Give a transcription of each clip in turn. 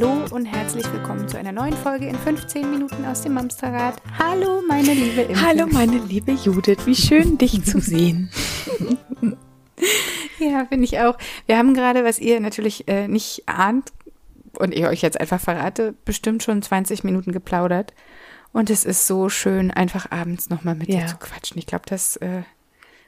Hallo und herzlich willkommen zu einer neuen Folge in 15 Minuten aus dem Mamsterrad. Hallo, meine liebe Imke. Hallo, meine liebe Judith. Wie schön, dich zu sehen. ja, finde ich auch. Wir haben gerade, was ihr natürlich äh, nicht ahnt und ich euch jetzt einfach verrate, bestimmt schon 20 Minuten geplaudert. Und es ist so schön, einfach abends nochmal mit ja. dir zu quatschen. Ich glaube, das äh,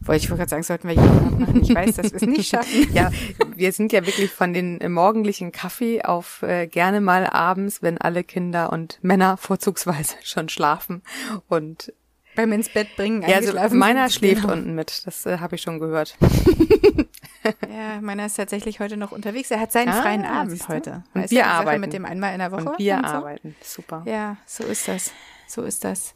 wollte ich gerade sagen, sollten wir jeden machen. Ich weiß, dass wir es nicht schaffen. ja, wir sind ja wirklich von den äh, morgendlichen Kaffee auf äh, gerne mal abends, wenn alle Kinder und Männer vorzugsweise schon schlafen und beim ins Bett bringen. Ja, also meiner schläft genau. unten mit. Das äh, habe ich schon gehört. ja, meiner ist tatsächlich heute noch unterwegs. Er hat seinen ah, freien Abend heute. Und weißt wir arbeiten mit dem einmal in der Woche. Und wir und so? arbeiten. Super. Ja, so ist das. So ist das.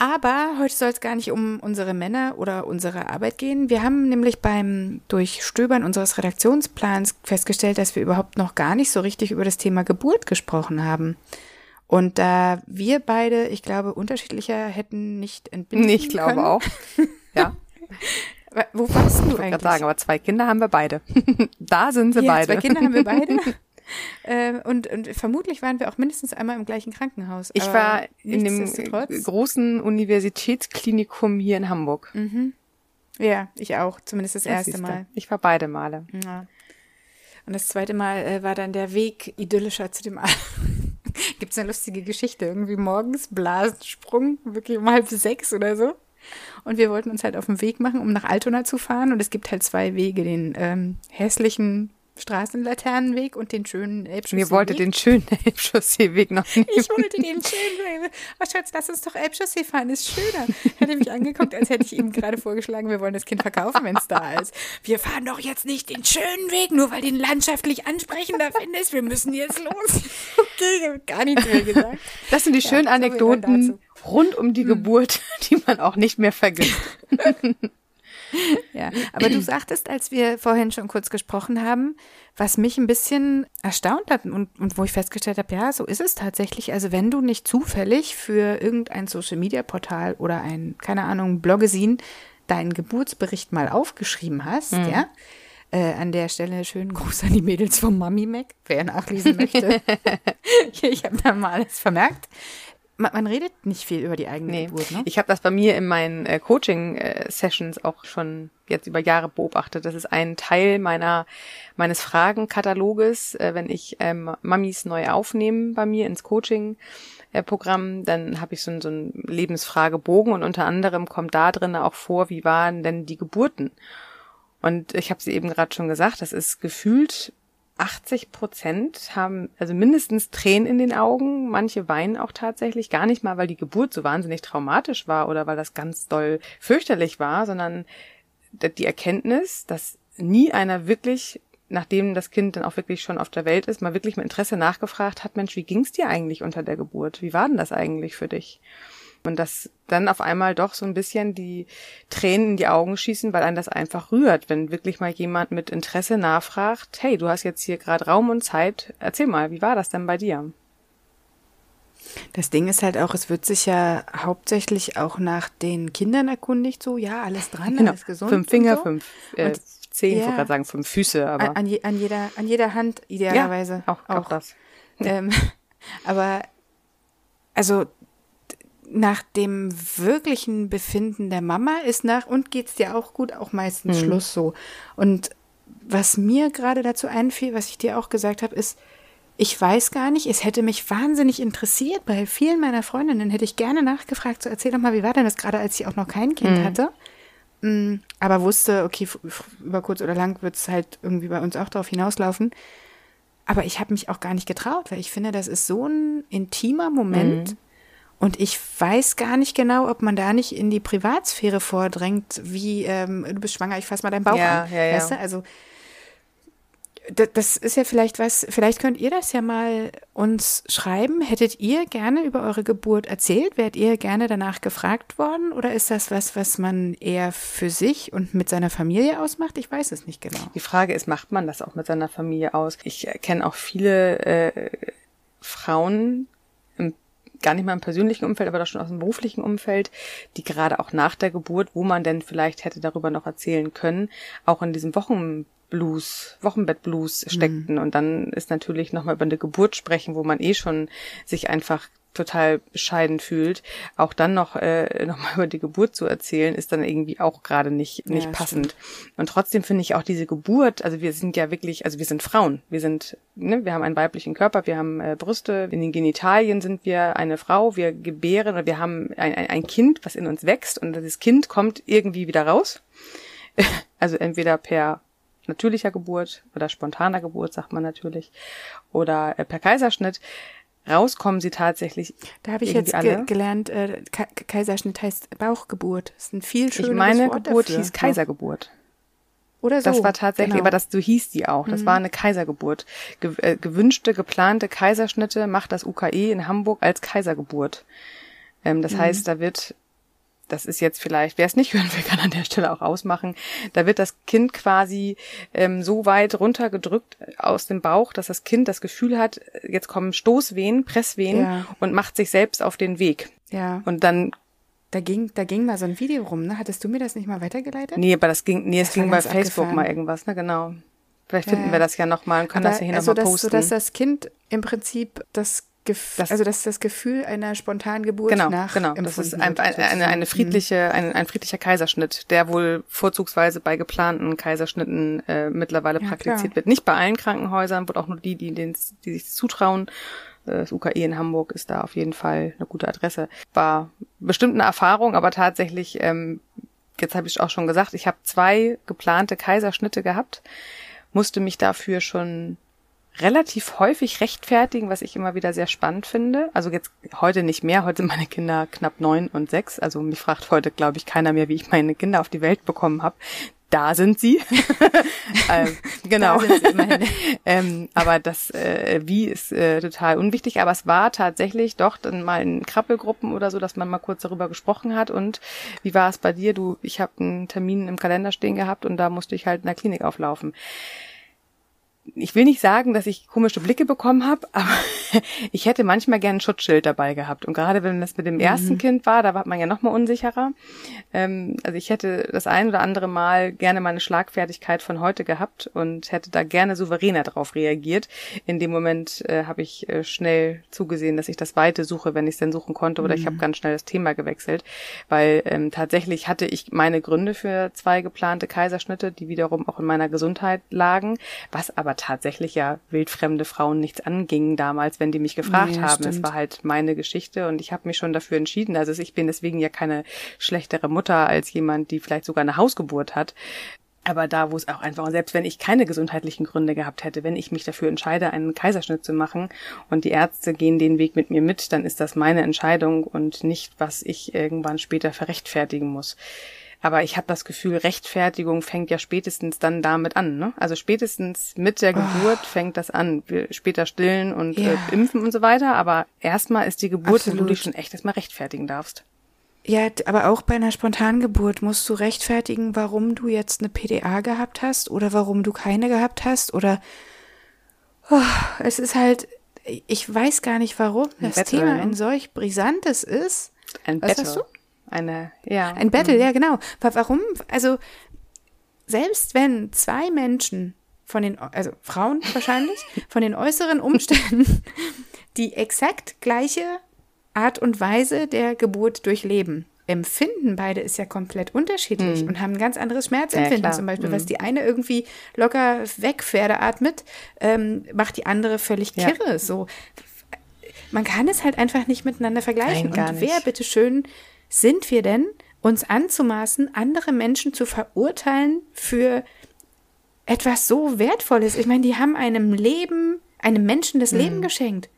Aber heute soll es gar nicht um unsere Männer oder unsere Arbeit gehen. Wir haben nämlich beim Durchstöbern unseres Redaktionsplans festgestellt, dass wir überhaupt noch gar nicht so richtig über das Thema Geburt gesprochen haben. Und da wir beide, ich glaube, unterschiedlicher hätten nicht entbinden Ich glaube können. auch. Ja. Wo warst du ich eigentlich? Ich sagen, aber zwei Kinder haben wir beide. da sind sie ja, beide. Zwei Kinder haben wir beide. Äh, und, und vermutlich waren wir auch mindestens einmal im gleichen Krankenhaus. Ich war in dem großen Universitätsklinikum hier in Hamburg. Mhm. Ja, ich auch, zumindest das, das erste Mal. Ich war beide Male. Ja. Und das zweite Mal äh, war dann der Weg idyllischer zu dem Gibt es eine lustige Geschichte, irgendwie morgens Blasensprung, wirklich um halb sechs oder so. Und wir wollten uns halt auf den Weg machen, um nach Altona zu fahren. Und es gibt halt zwei Wege, den ähm, hässlichen Straßenlaternenweg und den schönen Elbchaussee. Mir wollte den schönen Elbchaussee-Weg noch nehmen. Ich wollte den schönen Weg. Oh Schatz, lass uns doch Elbchaussee fahren, ist schöner. Hätte mich angeguckt, als hätte ich ihm gerade vorgeschlagen, wir wollen das Kind verkaufen, wenn es da ist. Wir fahren doch jetzt nicht den schönen Weg, nur weil den landschaftlich ansprechender findest. Wir müssen jetzt los. Okay, ich habe gar nichts mehr gesagt. Das sind die schönen ja, Anekdoten rund um die hm. Geburt, die man auch nicht mehr vergisst. ja, aber du sagtest, als wir vorhin schon kurz gesprochen haben, was mich ein bisschen erstaunt hat und, und wo ich festgestellt habe, ja, so ist es tatsächlich. Also wenn du nicht zufällig für irgendein Social-Media-Portal oder ein, keine Ahnung, Bloggesin deinen Geburtsbericht mal aufgeschrieben hast, mhm. ja, äh, an der Stelle schönen Gruß an die Mädels vom Mami Mac, wer nachlesen möchte. ich habe da mal alles vermerkt man, man redet nicht viel über die eigene nee. Geburt, ne? Ich habe das bei mir in meinen äh, Coaching-Sessions auch schon jetzt über Jahre beobachtet. Das ist ein Teil meiner meines Fragenkataloges, äh, wenn ich ähm, Mamis neu aufnehme bei mir ins Coaching. Programm, dann habe ich so, so einen Lebensfragebogen und unter anderem kommt da drin auch vor, wie waren denn die Geburten? Und ich habe sie eben gerade schon gesagt, das ist gefühlt 80 Prozent haben also mindestens Tränen in den Augen. Manche weinen auch tatsächlich gar nicht mal, weil die Geburt so wahnsinnig traumatisch war oder weil das ganz doll fürchterlich war, sondern die Erkenntnis, dass nie einer wirklich, nachdem das Kind dann auch wirklich schon auf der Welt ist, mal wirklich mit Interesse nachgefragt hat, Mensch, wie ging's dir eigentlich unter der Geburt? Wie war denn das eigentlich für dich? Und dass dann auf einmal doch so ein bisschen die Tränen in die Augen schießen, weil einen das einfach rührt, wenn wirklich mal jemand mit Interesse nachfragt, hey, du hast jetzt hier gerade Raum und Zeit, erzähl mal, wie war das denn bei dir? Das Ding ist halt auch, es wird sich ja hauptsächlich auch nach den Kindern erkundigt, so, ja, alles dran, genau. alles gesund. Fünf Finger, so. fünf, äh, zehn, ja. ich wollte gerade sagen, fünf Füße, aber. An, an, je, an, jeder, an jeder Hand idealerweise. Ja, auch, auch. auch das. Ähm, aber, also, nach dem wirklichen Befinden der Mama ist nach und geht's dir auch gut, auch meistens mhm. Schluss so. Und was mir gerade dazu einfiel, was ich dir auch gesagt habe, ist, ich weiß gar nicht, es hätte mich wahnsinnig interessiert. Bei vielen meiner Freundinnen hätte ich gerne nachgefragt, so erzähl doch mal, wie war denn das gerade, als ich auch noch kein Kind mhm. hatte. Mm, aber wusste, okay, über kurz oder lang wird es halt irgendwie bei uns auch darauf hinauslaufen. Aber ich habe mich auch gar nicht getraut, weil ich finde, das ist so ein intimer Moment. Und ich weiß gar nicht genau, ob man da nicht in die Privatsphäre vordrängt, wie ähm, du bist schwanger, ich fass mal deinen Bauch ja, an. Ja, ja. Weißt du? Also das ist ja vielleicht was, vielleicht könnt ihr das ja mal uns schreiben. Hättet ihr gerne über eure Geburt erzählt? Wärt ihr gerne danach gefragt worden? Oder ist das was, was man eher für sich und mit seiner Familie ausmacht? Ich weiß es nicht genau. Die Frage ist, macht man das auch mit seiner Familie aus? Ich kenne auch viele äh, Frauen, gar nicht mal im persönlichen Umfeld, aber doch schon aus dem beruflichen Umfeld, die gerade auch nach der Geburt, wo man denn vielleicht hätte darüber noch erzählen können, auch in diesem Wochenblues, Wochenbettblues steckten. Mhm. Und dann ist natürlich nochmal über eine Geburt sprechen, wo man eh schon sich einfach total bescheiden fühlt, auch dann noch äh, nochmal über die Geburt zu erzählen, ist dann irgendwie auch gerade nicht nicht ja, passend. Stimmt. Und trotzdem finde ich auch diese Geburt, also wir sind ja wirklich, also wir sind Frauen, wir sind, ne, wir haben einen weiblichen Körper, wir haben äh, Brüste, in den Genitalien sind wir eine Frau, wir gebären oder wir haben ein, ein, ein Kind, was in uns wächst und das Kind kommt irgendwie wieder raus. also entweder per natürlicher Geburt oder spontaner Geburt, sagt man natürlich, oder äh, per Kaiserschnitt rauskommen sie tatsächlich. Da habe ich jetzt ge gelernt, äh, Kaiserschnitt heißt Bauchgeburt. Das ist ein viel schöneres Ich meine, Wort Geburt dafür. hieß Kaisergeburt. Oder so. Das war tatsächlich, genau. aber das, so hieß die auch. Das mhm. war eine Kaisergeburt. Ge äh, gewünschte, geplante Kaiserschnitte macht das UKE in Hamburg als Kaisergeburt. Ähm, das mhm. heißt, da wird das ist jetzt vielleicht, wer es nicht hören will, kann an der Stelle auch ausmachen. Da wird das Kind quasi ähm, so weit runtergedrückt aus dem Bauch, dass das Kind das Gefühl hat, jetzt kommen Stoßwehen, Presswehen ja. und macht sich selbst auf den Weg. Ja. Und dann da ging, da ging mal so ein Video rum, ne? Hattest du mir das nicht mal weitergeleitet? Nee, aber das ging, nee, es ging bei Facebook abgefahren. mal irgendwas, ne, genau. Vielleicht finden ja, wir das ja nochmal und können aber das ja hier also nochmal posten. So, dass das Kind im Prinzip das das, also das ist das Gefühl einer spontanen Geburt genau, nach genau. Das ist ein, ein, eine, eine friedliche, ein, ein friedlicher Kaiserschnitt, der wohl vorzugsweise bei geplanten Kaiserschnitten äh, mittlerweile ja, praktiziert klar. wird. Nicht bei allen Krankenhäusern, wird auch nur die, die, die, die sich zutrauen. Äh, das UKE in Hamburg ist da auf jeden Fall eine gute Adresse. War bestimmt eine Erfahrung, aber tatsächlich, ähm, jetzt habe ich auch schon gesagt, ich habe zwei geplante Kaiserschnitte gehabt, musste mich dafür schon relativ häufig rechtfertigen, was ich immer wieder sehr spannend finde. Also jetzt heute nicht mehr, heute sind meine Kinder knapp neun und sechs. Also mich fragt heute, glaube ich, keiner mehr, wie ich meine Kinder auf die Welt bekommen habe. Da sind sie. ähm, genau. Sie ähm, aber das äh, Wie ist äh, total unwichtig. Aber es war tatsächlich doch dann mal in Krabbelgruppen oder so, dass man mal kurz darüber gesprochen hat. Und wie war es bei dir? Du, ich habe einen Termin im Kalender stehen gehabt und da musste ich halt in der Klinik auflaufen ich will nicht sagen, dass ich komische Blicke bekommen habe, aber ich hätte manchmal gern ein Schutzschild dabei gehabt. Und gerade wenn das mit dem ersten mhm. Kind war, da war man ja noch mal unsicherer. Ähm, also ich hätte das ein oder andere Mal gerne meine Schlagfertigkeit von heute gehabt und hätte da gerne souveräner drauf reagiert. In dem Moment äh, habe ich äh, schnell zugesehen, dass ich das Weite suche, wenn ich es denn suchen konnte, oder mhm. ich habe ganz schnell das Thema gewechselt, weil ähm, tatsächlich hatte ich meine Gründe für zwei geplante Kaiserschnitte, die wiederum auch in meiner Gesundheit lagen, was aber tatsächlich ja wildfremde Frauen nichts angingen damals, wenn die mich gefragt nee, haben. Stimmt. Es war halt meine Geschichte und ich habe mich schon dafür entschieden. Also ich bin deswegen ja keine schlechtere Mutter als jemand, die vielleicht sogar eine Hausgeburt hat. Aber da, wo es auch einfach, selbst wenn ich keine gesundheitlichen Gründe gehabt hätte, wenn ich mich dafür entscheide, einen Kaiserschnitt zu machen und die Ärzte gehen den Weg mit mir mit, dann ist das meine Entscheidung und nicht, was ich irgendwann später verrechtfertigen muss. Aber ich habe das Gefühl, Rechtfertigung fängt ja spätestens dann damit an. Ne? Also spätestens mit der Geburt oh. fängt das an. Später stillen und ja. äh, impfen und so weiter. Aber erstmal ist die Geburt, Absolut. wo du dich schon echt erstmal rechtfertigen darfst. Ja, aber auch bei einer Spontangeburt musst du rechtfertigen, warum du jetzt eine PDA gehabt hast oder warum du keine gehabt hast oder oh, es ist halt, ich weiß gar nicht, warum das Thema ne? ein solch brisantes ist. Ein Was Battle. hast du? Eine, ja. Ein Battle, mhm. ja, genau. Warum? Also, selbst wenn zwei Menschen von den, also Frauen wahrscheinlich, von den äußeren Umständen die exakt gleiche Art und Weise der Geburt durchleben, empfinden beide ist ja komplett unterschiedlich mhm. und haben ein ganz anderes Schmerzempfinden. Ja, Zum Beispiel, mhm. was die eine irgendwie locker weg Pferde atmet, ähm, macht die andere völlig kirre. Ja. So, man kann es halt einfach nicht miteinander vergleichen. Nein, und wer bitteschön sind wir denn, uns anzumaßen, andere Menschen zu verurteilen für etwas so Wertvolles? Ich meine, die haben einem Leben, einem Menschen das mhm. Leben geschenkt.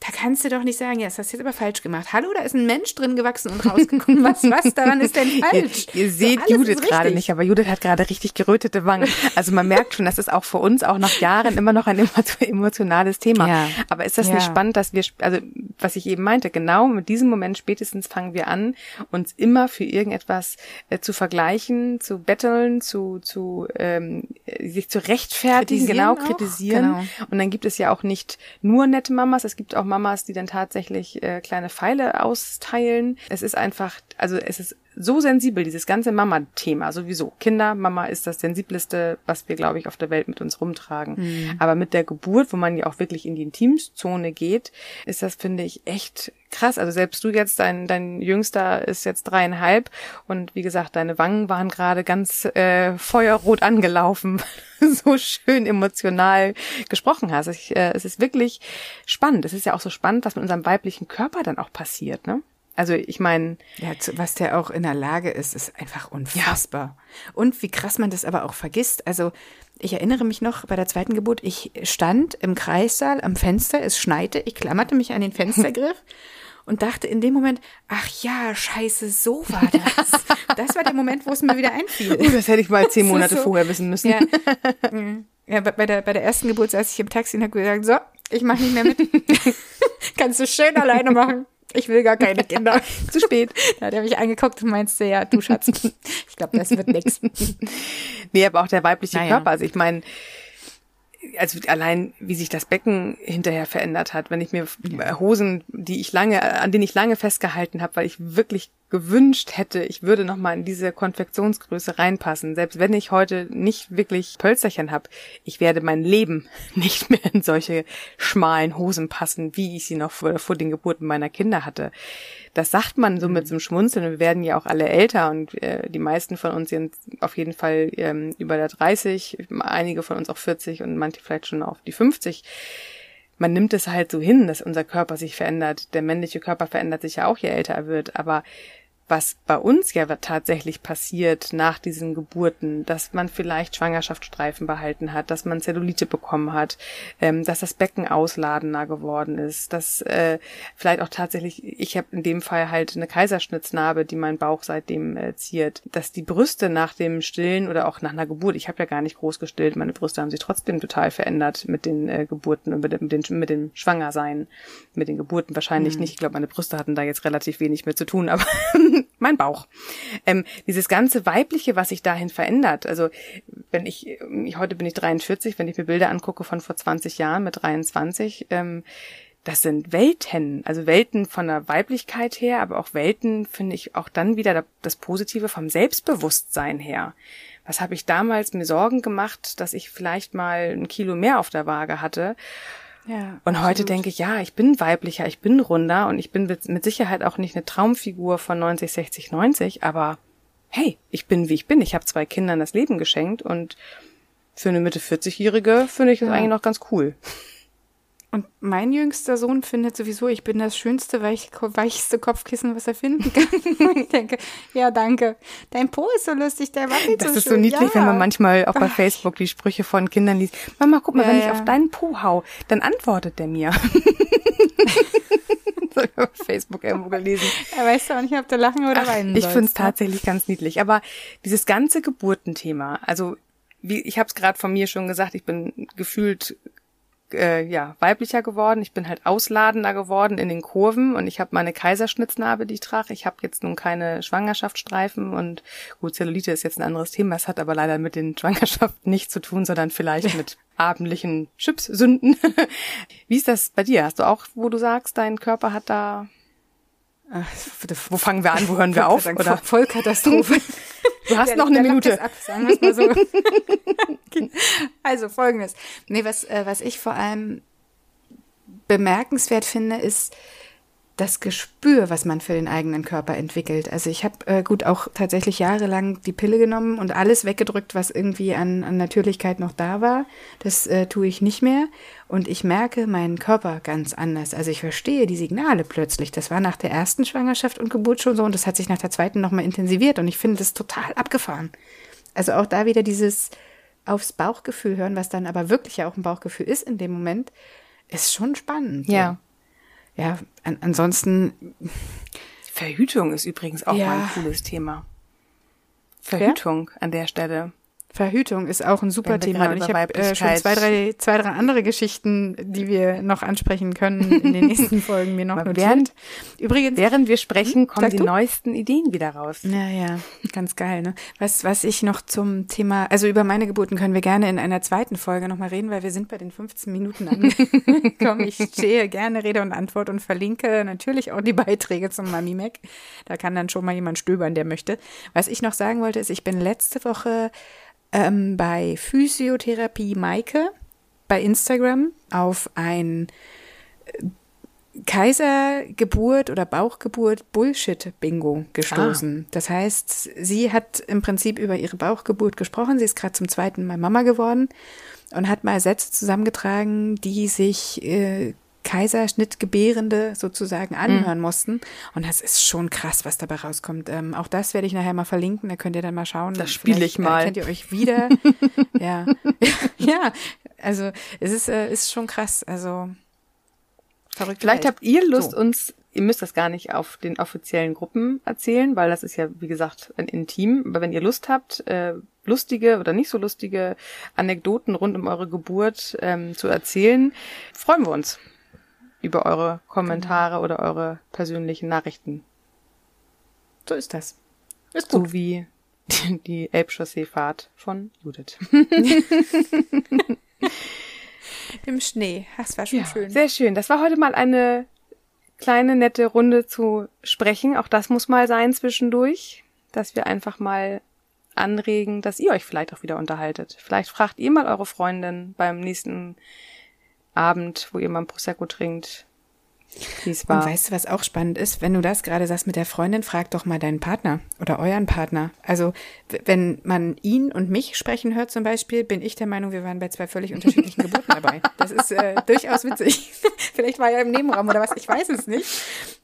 Da kannst du doch nicht sagen, ja, das hast du jetzt aber falsch gemacht. Hallo, da ist ein Mensch drin gewachsen und rausgekommen. Was, was daran ist denn falsch? ihr, ihr seht so, Judith gerade nicht, aber Judith hat gerade richtig gerötete Wangen. Also man merkt schon, das ist auch für uns auch nach Jahren immer noch ein emotionales Thema. Ja. Aber ist das ja. nicht spannend, dass wir, also was ich eben meinte, genau mit diesem Moment spätestens fangen wir an, uns immer für irgendetwas äh, zu vergleichen, zu betteln, zu, zu ähm, sich zu rechtfertigen, genau, kritisieren. Genau. Und dann gibt es ja auch nicht nur nette Mamas, es gibt auch Mamas, die dann tatsächlich äh, kleine Pfeile austeilen. Es ist einfach, also es ist so sensibel, dieses ganze Mama-Thema sowieso. Kinder, Mama ist das sensibleste, was wir, glaube ich, auf der Welt mit uns rumtragen. Mhm. Aber mit der Geburt, wo man ja auch wirklich in die Intimzone geht, ist das, finde ich, echt krass. Also selbst du jetzt, dein, dein Jüngster ist jetzt dreieinhalb und wie gesagt, deine Wangen waren gerade ganz äh, feuerrot angelaufen, so schön emotional gesprochen hast. Ich, äh, es ist wirklich spannend. Es ist ja auch so spannend, was mit unserem weiblichen Körper dann auch passiert, ne? Also ich meine. Ja, was der auch in der Lage ist, ist einfach unfassbar. Ja. Und wie krass man das aber auch vergisst. Also ich erinnere mich noch bei der zweiten Geburt, ich stand im Kreissaal am Fenster, es schneite, ich klammerte mich an den Fenstergriff. und dachte in dem Moment, ach ja, scheiße, so war das. Das war der Moment, wo es mir wieder einfiel. Uh, das hätte ich mal zehn Monate so, vorher wissen müssen. Ja, ja bei, der, bei der ersten Geburt saß ich im Taxi und habe gesagt, so, ich mache nicht mehr mit. Kannst du schön alleine machen. Ich will gar keine Kinder. Zu spät. Da hat er mich angeguckt und meinst ja, du Schatz, ich glaube, das wird nix. Nee, aber auch der weibliche naja. Körper. Also ich meine, also allein wie sich das Becken hinterher verändert hat, wenn ich mir Hosen, die ich lange, an denen ich lange festgehalten habe, weil ich wirklich gewünscht hätte, ich würde noch mal in diese Konfektionsgröße reinpassen, selbst wenn ich heute nicht wirklich Pölsterchen habe, ich werde mein Leben nicht mehr in solche schmalen Hosen passen, wie ich sie noch vor, vor den Geburten meiner Kinder hatte. Das sagt man so mit so einem Schmunzeln. Wir werden ja auch alle älter und äh, die meisten von uns sind auf jeden Fall ähm, über der 30, einige von uns auch 40 und manche vielleicht schon auf die 50 man nimmt es halt so hin, dass unser Körper sich verändert. Der männliche Körper verändert sich ja auch, je älter er wird. Aber was bei uns ja tatsächlich passiert nach diesen Geburten, dass man vielleicht Schwangerschaftsstreifen behalten hat, dass man Zellulite bekommen hat, ähm, dass das Becken ausladender geworden ist, dass äh, vielleicht auch tatsächlich, ich habe in dem Fall halt eine Kaiserschnitznarbe, die meinen Bauch seitdem äh, ziert, dass die Brüste nach dem Stillen oder auch nach einer Geburt, ich habe ja gar nicht groß gestillt, meine Brüste haben sich trotzdem total verändert mit den äh, Geburten und mit, mit, den, mit dem Schwangersein, mit den Geburten wahrscheinlich mhm. nicht. Ich glaube, meine Brüste hatten da jetzt relativ wenig mit zu tun, aber mein Bauch. Ähm, dieses ganze Weibliche, was sich dahin verändert. Also wenn ich, ich, heute bin ich 43, wenn ich mir Bilder angucke von vor 20 Jahren mit 23, ähm, das sind Welten, also Welten von der Weiblichkeit her, aber auch Welten, finde ich, auch dann wieder das Positive vom Selbstbewusstsein her. Was habe ich damals mir Sorgen gemacht, dass ich vielleicht mal ein Kilo mehr auf der Waage hatte? Ja, und heute denke ich, ja, ich bin weiblicher, ich bin runder und ich bin mit Sicherheit auch nicht eine Traumfigur von 90, 60, 90, aber hey, ich bin wie ich bin. Ich habe zwei Kindern das Leben geschenkt und für eine Mitte 40-Jährige finde ich das ja. eigentlich noch ganz cool. Und mein jüngster Sohn findet sowieso, ich bin das schönste, weich, weichste Kopfkissen, was er finden kann. ich denke, ja, danke. Dein Po ist so lustig, der wackelt Das so ist so niedlich, ja. wenn man manchmal auch bei Facebook die Sprüche von Kindern liest. Mama, guck mal, ja, wenn ja. ich auf deinen Po hau, dann antwortet der mir. so auf Facebook irgendwo gelesen. Er weiß doch nicht, ob du lachen oder Ach, weinen Ich finde es tatsächlich ganz niedlich. Aber dieses ganze Geburtenthema, also wie ich habe es gerade von mir schon gesagt, ich bin gefühlt äh, ja, weiblicher geworden. Ich bin halt ausladender geworden in den Kurven und ich habe meine Kaiserschnitznarbe, die ich trage. Ich habe jetzt nun keine Schwangerschaftsstreifen und gut, Zellulite ist jetzt ein anderes Thema. Es hat aber leider mit den Schwangerschaften nichts zu tun, sondern vielleicht mit abendlichen Chipssünden. Wie ist das bei dir? Hast du auch, wo du sagst, dein Körper hat da Ach, wo fangen wir an, wo hören wir auf? Oder? Vollkatastrophe. Du hast der, noch eine Minute. Ab, so. also folgendes. Nee, was, äh, was ich vor allem bemerkenswert finde, ist, das Gespür, was man für den eigenen Körper entwickelt. Also ich habe äh, gut auch tatsächlich jahrelang die Pille genommen und alles weggedrückt, was irgendwie an, an Natürlichkeit noch da war. Das äh, tue ich nicht mehr. Und ich merke meinen Körper ganz anders. Also ich verstehe die Signale plötzlich. Das war nach der ersten Schwangerschaft und Geburt schon so und das hat sich nach der zweiten nochmal intensiviert und ich finde das total abgefahren. Also auch da wieder dieses aufs Bauchgefühl hören, was dann aber wirklich ja auch ein Bauchgefühl ist in dem Moment, ist schon spannend. Ja. So ja, an, ansonsten. Verhütung ist übrigens auch ja. mal ein cooles Thema. Verhütung ja? an der Stelle. Verhütung ist auch ein super Thema. Und ich habe äh, schon zwei drei, zwei, drei andere Geschichten, die wir noch ansprechen können in den nächsten Folgen mir noch notiert. während- Übrigens, Während wir sprechen, kommen Sag die du? neuesten Ideen wieder raus. Ja, ja, ganz geil. Ne? Was, was ich noch zum Thema, also über meine Geburten können wir gerne in einer zweiten Folge nochmal reden, weil wir sind bei den 15 Minuten angekommen. Ich stehe gerne Rede und Antwort und verlinke natürlich auch die Beiträge zum Mami Mac. Da kann dann schon mal jemand stöbern, der möchte. Was ich noch sagen wollte, ist, ich bin letzte Woche ähm, bei Physiotherapie Maike bei Instagram auf ein Kaisergeburt oder Bauchgeburt Bullshit-Bingo gestoßen. Das heißt, sie hat im Prinzip über ihre Bauchgeburt gesprochen. Sie ist gerade zum zweiten Mal Mama geworden und hat mal Sätze zusammengetragen, die sich äh, Kaiserschnittgebärende sozusagen anhören mussten. Und das ist schon krass, was dabei rauskommt. Ähm, auch das werde ich nachher mal verlinken. Da könnt ihr dann mal schauen. Das spiele ich mal. Äh, kennt ihr euch wieder. ja. ja, also es ist, äh, ist schon krass. Also verrückt. Vielleicht habt ihr Lust, So. uns, ihr müsst das gar nicht auf den offiziellen Gruppen erzählen, weil das ist ja, wie gesagt, ein Intim. Aber wenn ihr Lust habt, äh, lustige oder nicht so lustige Anekdoten rund um eure Geburt ähm, zu erzählen, freuen wir uns über eure Kommentare oder eure persönlichen Nachrichten. So ist das. Ist gut. So wie die Elbchaussee-Fahrt von Judith. Im Schnee. Das war schon schön. Sehr schön. Das war heute mal eine kleine, nette Runde zu sprechen. Auch das muss mal sein zwischendurch, dass wir einfach mal anregen, dass ihr euch vielleicht auch wieder unterhaltet. Vielleicht fragt ihr mal eure Freundin beim nächsten Abend, wo ihr mal ein Prosecco trinkt, Und weißt du, was auch spannend ist? Wenn du das gerade sagst mit der Freundin, frag doch mal deinen Partner oder euren Partner. Also, wenn man ihn und mich sprechen hört zum Beispiel, bin ich der Meinung, wir waren bei zwei völlig unterschiedlichen Geburten dabei. Das ist äh, durchaus witzig. Vielleicht war er im Nebenraum oder was, ich weiß es nicht.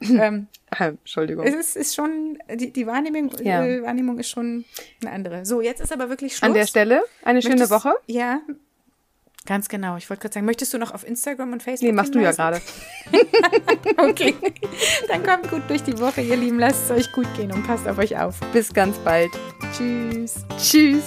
Ähm, Äh, Entschuldigung. es ist, ist schon, die, die Wahrnehmung, Ja. äh, Wahrnehmung ist schon eine andere. So, jetzt ist aber wirklich Schluss. An der Stelle eine schöne Möchtest- Woche. Ja. Ganz genau. Ich wollte gerade sagen, möchtest du noch auf Instagram und Facebook Nee, machst du ja hinweisen? gerade. Okay. Dann kommt gut durch die Woche, ihr Lieben. Lasst es euch gut gehen und passt auf euch auf. Bis ganz bald. Tschüss. Tschüss.